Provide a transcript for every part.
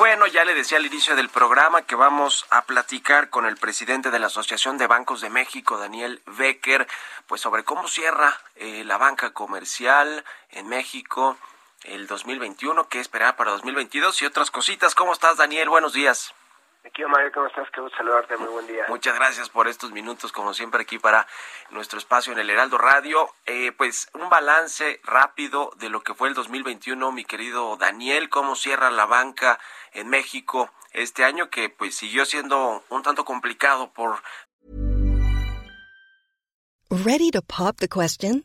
Bueno, ya le decía al inicio del programa que vamos a platicar con el presidente de la Asociación de Bancos de México, Daniel Becker, pues sobre cómo cierra eh, la banca comercial en México el 2021, qué esperar para 2022 y otras cositas. ¿Cómo estás, Daniel? Buenos días. Aquí, Mario, ¿cómo estás? Qué gusto saludarte, muy buen día. Muchas gracias por estos minutos, como siempre, aquí para nuestro espacio en el Heraldo Radio. Eh, pues un balance rápido de lo que fue el 2021, mi querido Daniel, cómo cierra la banca en México este año, que pues siguió siendo un tanto complicado por... Ready to pop the question?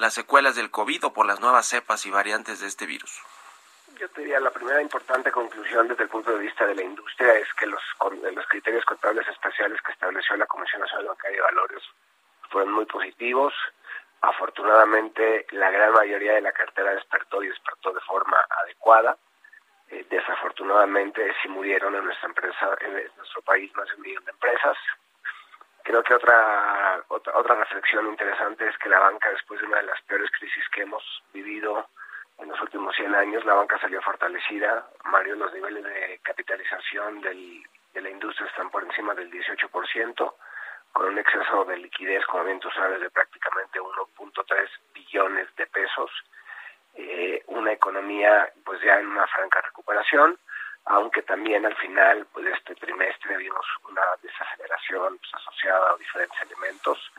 Las secuelas del COVID o por las nuevas cepas y variantes de este virus? Yo te diría, la primera importante conclusión desde el punto de vista de la industria es que los, los criterios contables especiales que estableció la Comisión Nacional Bancaria de Valores fueron muy positivos. Afortunadamente, la gran mayoría de la cartera despertó y despertó de forma adecuada. Eh, desafortunadamente, sí murieron en nuestra empresa, en nuestro país, más de un millón de empresas. Creo que otra, otra, otra reflexión interesante es que la banca, después de una de las peores crisis que hemos vivido en los últimos 100 años, la banca salió fortalecida. Mario, los niveles de capitalización del, de la industria están por encima del 18%, con un exceso de liquidez, como bien tú sabes, de prácticamente 1.3 billones de pesos. Eh, una economía pues ya en una franca recuperación aunque también al final pues, de este trimestre vimos una desaceleración pues, asociada a diferentes elementos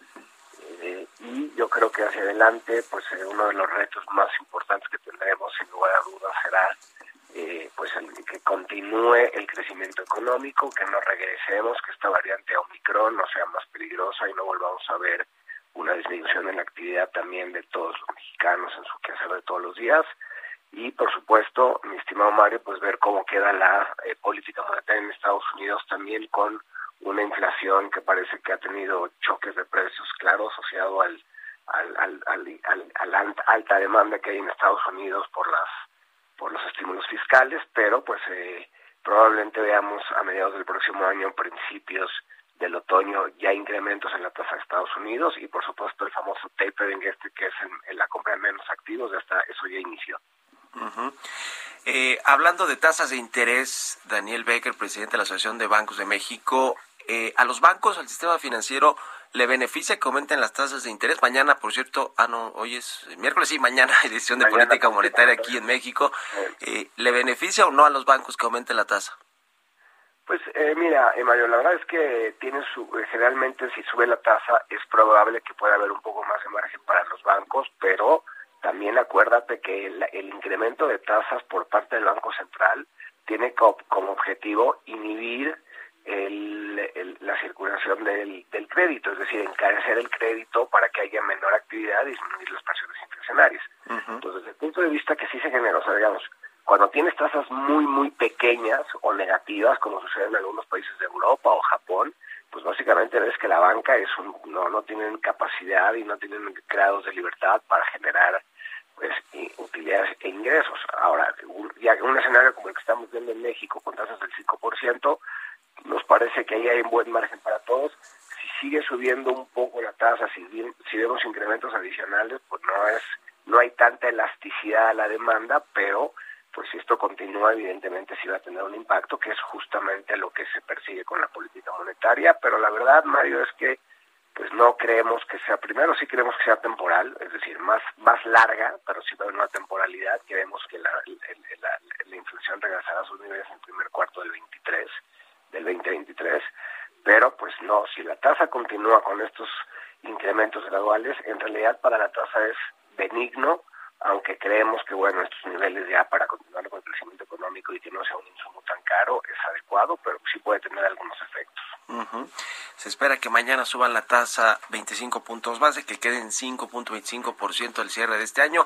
eh, y yo creo que hacia adelante pues eh, uno de los retos más importantes que tendremos sin lugar a dudas será eh, pues el, que continúe el crecimiento económico, que no regresemos, que esta variante Omicron no sea más peligrosa y no volvamos a ver una disminución en la actividad también de todos los mexicanos en su quehacer de todos los días y por supuesto, mi estimado Mario, pues ver cómo queda la eh, política monetaria en Estados Unidos también con una inflación que parece que ha tenido choques de precios, claro, asociado al, al, alta demanda que hay en Estados Unidos por las por los estímulos fiscales, pero pues eh, probablemente veamos a mediados del próximo año, principios del otoño, ya incrementos en la tasa de Estados Unidos y por supuesto el famoso tapering este que es en, la compra de menos activos, hasta eso ya inició eh, hablando de tasas de interés, Daniel Becker, presidente de la Asociación de Bancos de México, eh, a los bancos, al sistema financiero, ¿le beneficia que aumenten las tasas de interés? Mañana, por cierto, ah, no, hoy es miércoles, sí, mañana hay decisión de política monetaria aquí en México. Eh, ¿Le beneficia o no a los bancos que aumente la tasa? Pues eh, mira, eh, Mario, la verdad es que tiene su, eh, generalmente si sube la tasa es probable que pueda haber un poco más de margen para los bancos, pero también acuérdate que el, incremento de tasas por parte del Banco Central tiene como, objetivo inhibir la circulación del, crédito, es decir, encarecer el crédito para que haya menor actividad y disminuir las presiones inflacionarias. Entonces, desde el punto de vista que sí se genera, o sea, digamos, cuando tienes tasas muy, muy pequeñas o negativas, como sucede en algunos países de Europa o Japón, pues básicamente ves que la banca es un, no, no tienen capacidad y no tienen grados de libertad para generar pues, utilidades e ingresos. Ahora, un, ya un escenario como el que estamos viendo en México con tasas del 5%, nos parece que ahí hay un buen margen para todos. Si sigue subiendo un poco la tasa, si, si vemos incrementos adicionales, pues no es no hay tanta elasticidad a la demanda, pero pues si esto continúa, evidentemente sí va a tener un impacto, que es justamente lo que se persigue con la política monetaria, pero la verdad, Mario, es que pues no creemos que sea, primero sí creemos que sea temporal, es decir, más, más larga, pero sí va una temporalidad, creemos que la, la, la, inflación regresará a sus niveles en el primer cuarto del 23, del 2023, pero pues no, si la tasa continúa con estos incrementos graduales, en realidad para la tasa es benigno, aunque creemos que bueno, estos niveles ya para continuar con el crecimiento económico y que no sea un insumo tan caro es adecuado, pero sí puede tener algunos efectos. Se espera que mañana suban la tasa 25 puntos base, que queden 5.25% al cierre de este año.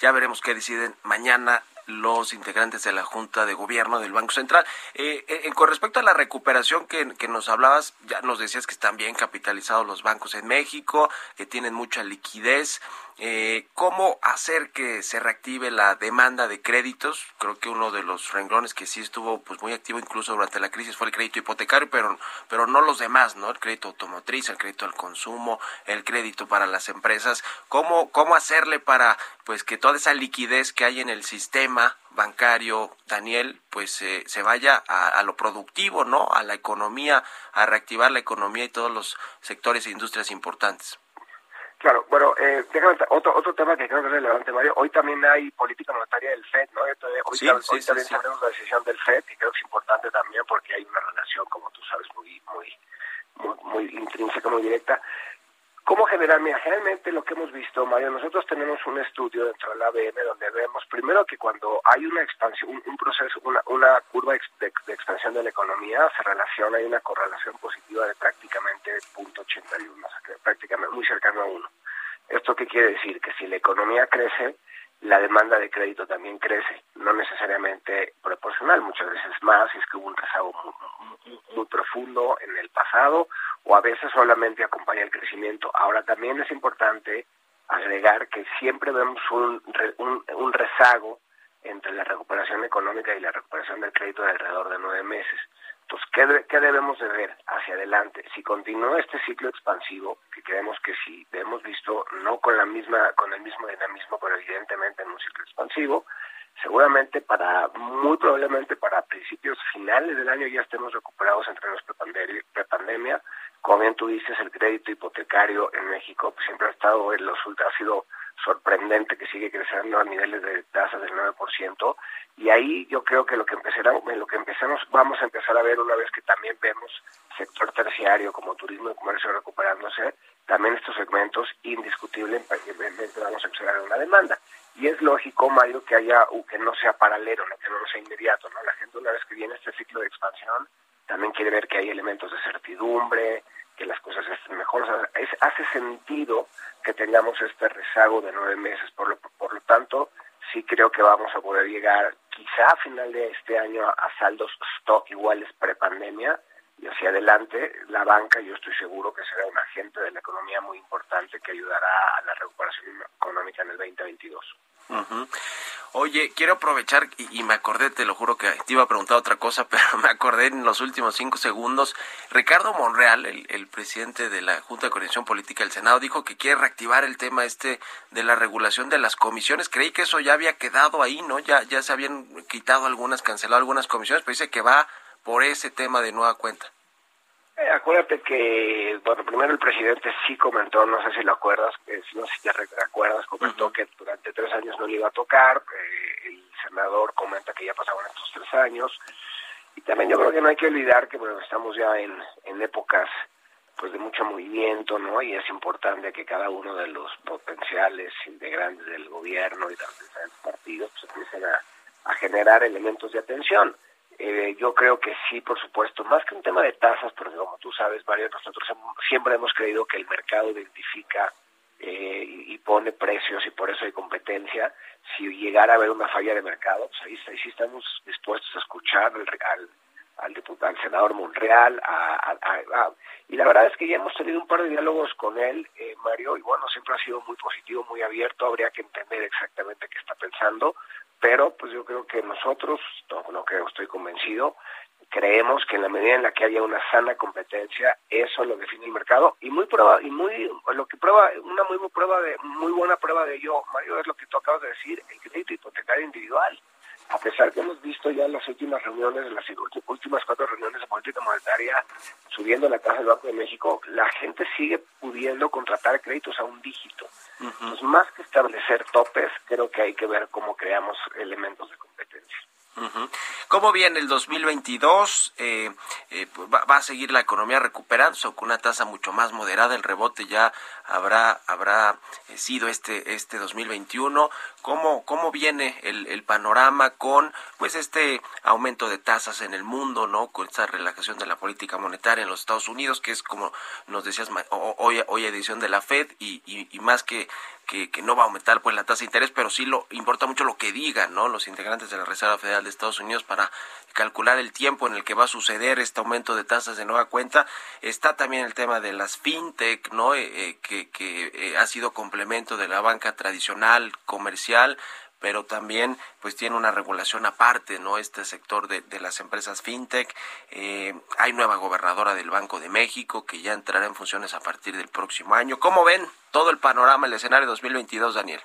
Ya veremos qué deciden mañana los integrantes de la Junta de Gobierno del Banco Central. Eh, eh, con respecto a la recuperación que, que, nos hablabas, ya nos decías que están bien capitalizados los bancos en México, que tienen mucha liquidez. Eh, ¿Cómo hacer que se reactive la demanda de créditos? Creo que uno de los renglones que sí estuvo pues muy activo incluso durante la crisis fue el crédito hipotecario, pero, pero no los demás, ¿no? El crédito automotriz, el crédito al consumo, el crédito para las empresas. ¿Cómo, cómo hacerle para pues que toda esa liquidez que hay en el sistema bancario, Daniel, pues eh, se vaya a, a, lo productivo, ¿no? A la economía, a reactivar la economía y todos los sectores e industrias importantes. Claro, bueno, eh, déjame, otro, otro tema que creo que es relevante, Mario. Hoy también hay política monetaria del FED, ¿no? Hoy, sí, hoy sí, también sí, la decisión del FED, y creo que es importante también porque hay una relación, como tú sabes, muy, muy, muy, muy intrínseca, muy directa. ¿Cómo generar? Mira, generalmente lo que hemos visto, Mario, nosotros tenemos un estudio dentro de la ABM donde vemos primero que cuando hay una expansión, un, proceso, una, curva de, expansión de la economía, se relaciona, hay una correlación positiva de prácticamente 0.81, o sea, prácticamente muy cercano a uno. ¿Esto qué quiere decir? Que si la economía crece, la demanda de crédito también crece, no necesariamente proporcional, muchas veces más, es que hubo un rezago muy, profundo en el pasado o a veces solamente acompaña el crecimiento. Ahora también es importante agregar que siempre vemos un, un, un rezago entre la recuperación económica y la recuperación del crédito de alrededor de nueve meses. Entonces, ¿qué, ¿qué, debemos de ver hacia adelante? Si continúa este ciclo expansivo, que creemos que sí, hemos visto no con la misma, con el mismo dinamismo, pero evidentemente en un ciclo expansivo, seguramente para, muy probablemente para principios finales del año ya estemos recuperados entre los prepandemia. Como bien tú dices, el crédito hipotecario en México siempre ha estado, en los, ha sido sorprendente que sigue creciendo a niveles de tasas del 9%, y ahí yo creo que lo que empezará, lo que empezamos, vamos a empezar a ver una vez que también vemos sector terciario como turismo y comercio recuperándose, también estos segmentos indiscutiblemente vamos a empezar a ver una demanda. Y es lógico, Mario, que haya que no sea paralelo, que no sea inmediato, ¿no? La gente una vez que viene este ciclo de expansión también quiere ver que hay elementos de certidumbre, que las cosas estén mejor. Es, hace sentido que tengamos este rezago de nueve meses. Por lo, por lo tanto, sí creo que vamos a poder llegar quizá a final de este año a, saldos stock iguales prepandemia adelante la banca yo estoy seguro que será un agente de la economía muy importante que ayudará a la recuperación económica en el 2022. Uh Oye, quiero aprovechar, y, me acordé, te lo juro que te iba a preguntar otra cosa, pero me acordé en los últimos cinco segundos. Ricardo Monreal, el, el, presidente de la Junta de Coordinación Política del Senado, dijo que quiere reactivar el tema este de la regulación de las comisiones. Creí que eso ya había quedado ahí, ¿no? Ya, ya se habían quitado algunas, cancelado algunas comisiones, pero dice que va por ese tema de nueva cuenta. Eh, acuérdate que, bueno, primero el presidente sí comentó, no sé si lo acuerdas, eh, no sé si te recuerdas, comentó uh -huh. que durante tres años no le iba a tocar, eh, el senador comenta que ya pasaban estos tres años, y también yo creo que no hay que olvidar que, bueno, estamos ya en, en épocas pues de mucho movimiento, ¿no? Y es importante que cada uno de los potenciales integrantes del gobierno y de los diferentes partidos pues empiecen a, a generar elementos de atención. Eh, yo creo que sí, por supuesto, más que un tema de tasas, porque como tú sabes, Mario, nosotros siempre hemos creído que el mercado identifica eh, y, pone precios y por eso hay competencia. Si llegara a haber una falla de mercado, pues ahí, sí estamos dispuestos a escuchar al, al diputado, al senador Monreal, a, y la verdad es que ya hemos tenido un par de diálogos con él, eh, Mario, y bueno, siempre ha sido muy positivo, muy abierto, habría que entender exactamente qué está pensando, pero pues yo creo que nosotros, no, no creo, estoy convencido, creemos que en la medida en la que haya una sana competencia, eso lo define el mercado y muy prueba y muy lo que prueba una muy prueba de muy buena prueba de ello, Mario, es lo que tú acabas de decir, el crédito hipotecario individual. A pesar que hemos visto ya en las últimas reuniones, las últimas cuatro reuniones de política monetaria, subiendo la tasa del Banco de México, la gente sigue pudiendo contratar créditos a un dígito. Entonces, más que establecer topes, creo que hay que ver cómo creamos elementos de competencia. ¿Cómo viene el 2022? Eh, eh, va, a seguir la economía recuperándose con una tasa mucho más moderada. El rebote ya habrá habrá eh, sido este este 2021. ¿Cómo cómo viene el, el, panorama con pues este aumento de tasas en el mundo, no? Con esta relajación de la política monetaria en los Estados Unidos, que es como nos decías hoy hoy edición de la Fed y más que que, no va a aumentar pues la tasa de interés, pero sí lo importa mucho lo que digan, ¿no? Los integrantes de la Reserva Federal de Estados Unidos para calcular el tiempo en el que va a suceder este aumento de tasas de nueva cuenta. Está también el tema de las fintech, ¿no? Eh, eh, que, que eh, ha sido complemento de la banca tradicional comercial pero también pues tiene una regulación aparte, ¿no? Este sector de, de las empresas fintech. Eh, hay nueva gobernadora del Banco de México que ya entrará en funciones a partir del próximo año. ¿Cómo ven todo el panorama, el escenario 2022, Daniel?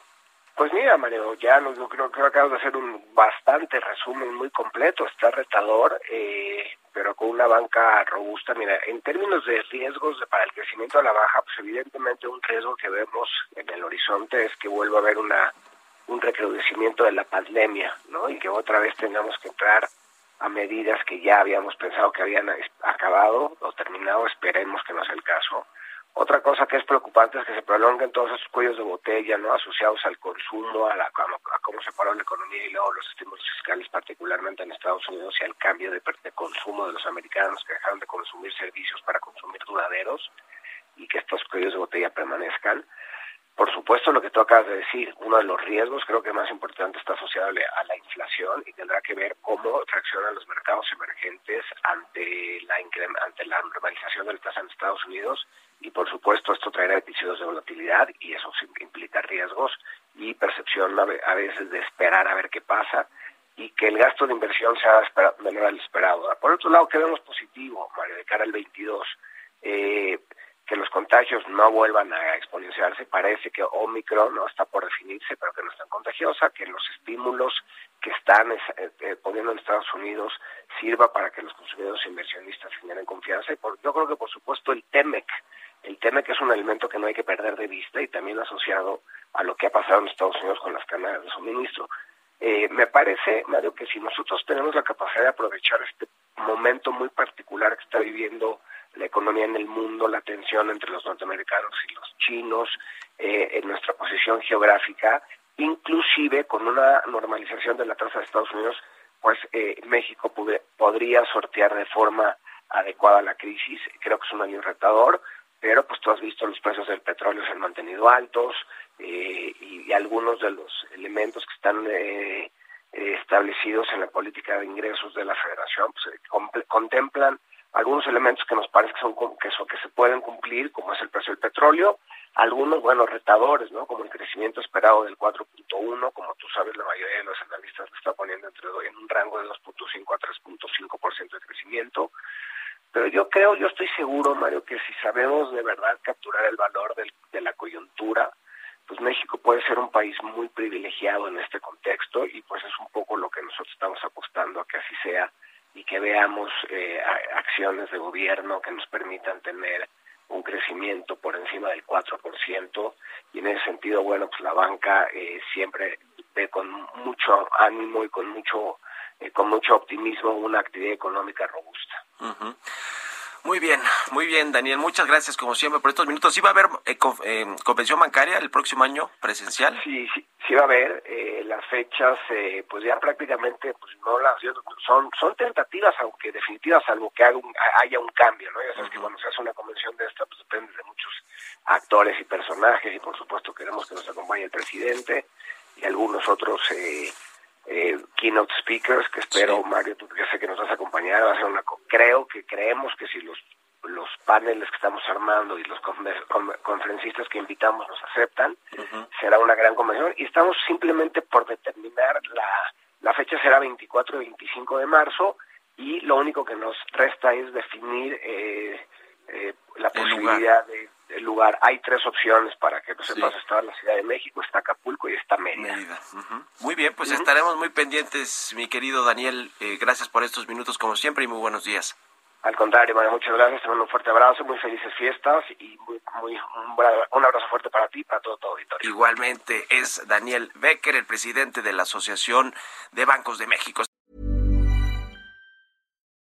Pues mira, Mario, ya lo, yo creo que acabas de hacer un bastante resumen muy completo, está retador, eh, pero con una banca robusta. Mira, en términos de riesgos para el crecimiento a la baja, pues evidentemente un riesgo que vemos en el horizonte es que vuelva a haber una un recrudecimiento de la pandemia, ¿no? Y que otra vez tengamos que entrar a medidas que ya habíamos pensado que habían acabado o terminado, esperemos que no sea el caso. Otra cosa que es preocupante es que se prolonguen todos esos cuellos de botella, ¿no? Asociados al consumo, a, la, a, cómo se paró la economía y luego los estímulos fiscales, particularmente en Estados Unidos, y al cambio de, de consumo de los americanos que dejaron de consumir servicios para consumir duraderos y que estos cuellos de botella permanezcan. Por supuesto, lo que tú acabas de decir, uno de los riesgos creo que más importante está asociado a la inflación y tendrá que ver cómo reaccionan los mercados emergentes ante la ante la normalización de la tasa en Estados Unidos y por supuesto esto traerá episodios de volatilidad y eso implica riesgos y percepción a veces de esperar a ver qué pasa y que el gasto de inversión sea menor al esperado. Por otro lado, que vemos positivo, Mario, de cara al 22. Eh, contagios no vuelvan a exponenciarse. Parece que Omicron no está por definirse, pero que no es tan contagiosa, que los estímulos que están eh, eh, poniendo en Estados Unidos sirva para que los consumidores e inversionistas generen confianza. Y por, yo creo que, por supuesto, el TEMEC, el TEMEC es un elemento que no hay que perder de vista y también asociado a lo que ha pasado en Estados Unidos con las cadenas de suministro. Eh, me parece, Mario, que si nosotros tenemos la capacidad de aprovechar este momento muy particular que está viviendo la economía en el mundo, la tensión entre los norteamericanos y los chinos, eh, en nuestra posición geográfica, inclusive con una normalización de la tasa de Estados Unidos, pues eh, México podría sortear de forma adecuada la crisis. Creo que es un año retador, pero pues tú has visto los precios del petróleo se han mantenido altos eh, y, algunos de los elementos que están establecidos en la política de ingresos de la Federación pues, contemplan algunos elementos que nos parece que son que, son, que se pueden cumplir, como es el precio del petróleo, algunos, bueno, retadores, ¿no? Como el crecimiento esperado del 4.1, como tú sabes, la mayoría de los analistas lo está poniendo entre en un rango de 2.5 a 3.5% de crecimiento. Pero yo creo, yo estoy seguro, Mario, que si sabemos de verdad capturar el valor del, de la coyuntura, pues México puede ser un país muy privilegiado en este contexto y pues es un poco lo que nosotros estamos apostando a que así sea y que veamos eh, acciones de gobierno que nos permitan tener un crecimiento por encima del 4% y en ese sentido, bueno, pues la banca eh, siempre ve con mucho ánimo y con mucho eh, con mucho optimismo una actividad económica robusta. Muy bien, muy bien, Daniel. Muchas gracias, como siempre, por estos minutos. ¿Sí va a haber eh, eh, convención bancaria el próximo año presencial? Sí, sí, sí va a haber. Eh, las fechas, pues ya prácticamente, pues no las son son tentativas, aunque definitivas, salvo que haya un, cambio, ¿no? Ya sabes que cuando se hace una convención de esta, pues depende de muchos actores y personajes, y por supuesto queremos que nos acompañe el presidente y algunos otros eh, eh, keynote speakers que espero Mario tú que sé que nos vas a acompañar va a ser una creo que creemos que si los los paneles que estamos armando y los conferencistas que invitamos nos aceptan será una gran convención y estamos simplemente por determinar la la fecha será 24 y 25 de marzo y lo único que nos resta es definir eh, eh, la posibilidad de el lugar. Hay tres opciones para que no sepas, está la Ciudad de México, está Acapulco y está Mérida. Muy bien, pues estaremos muy pendientes, mi querido Daniel. Eh, gracias por estos minutos como siempre y muy buenos días. Al contrario, bueno, muchas gracias, te mando un fuerte abrazo, muy felices fiestas y muy, muy, un, abrazo fuerte para ti y para todo tu auditorio. Igualmente es Daniel Becker, el presidente de la Asociación de Bancos de México.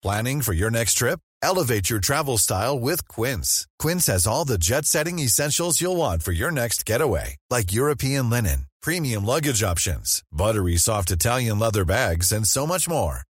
Planning for your next trip? Elevate your travel style with Quince. Quince has all the jet-setting essentials you'll want for your next getaway, like European linen, premium luggage options, buttery soft Italian leather bags, and so much more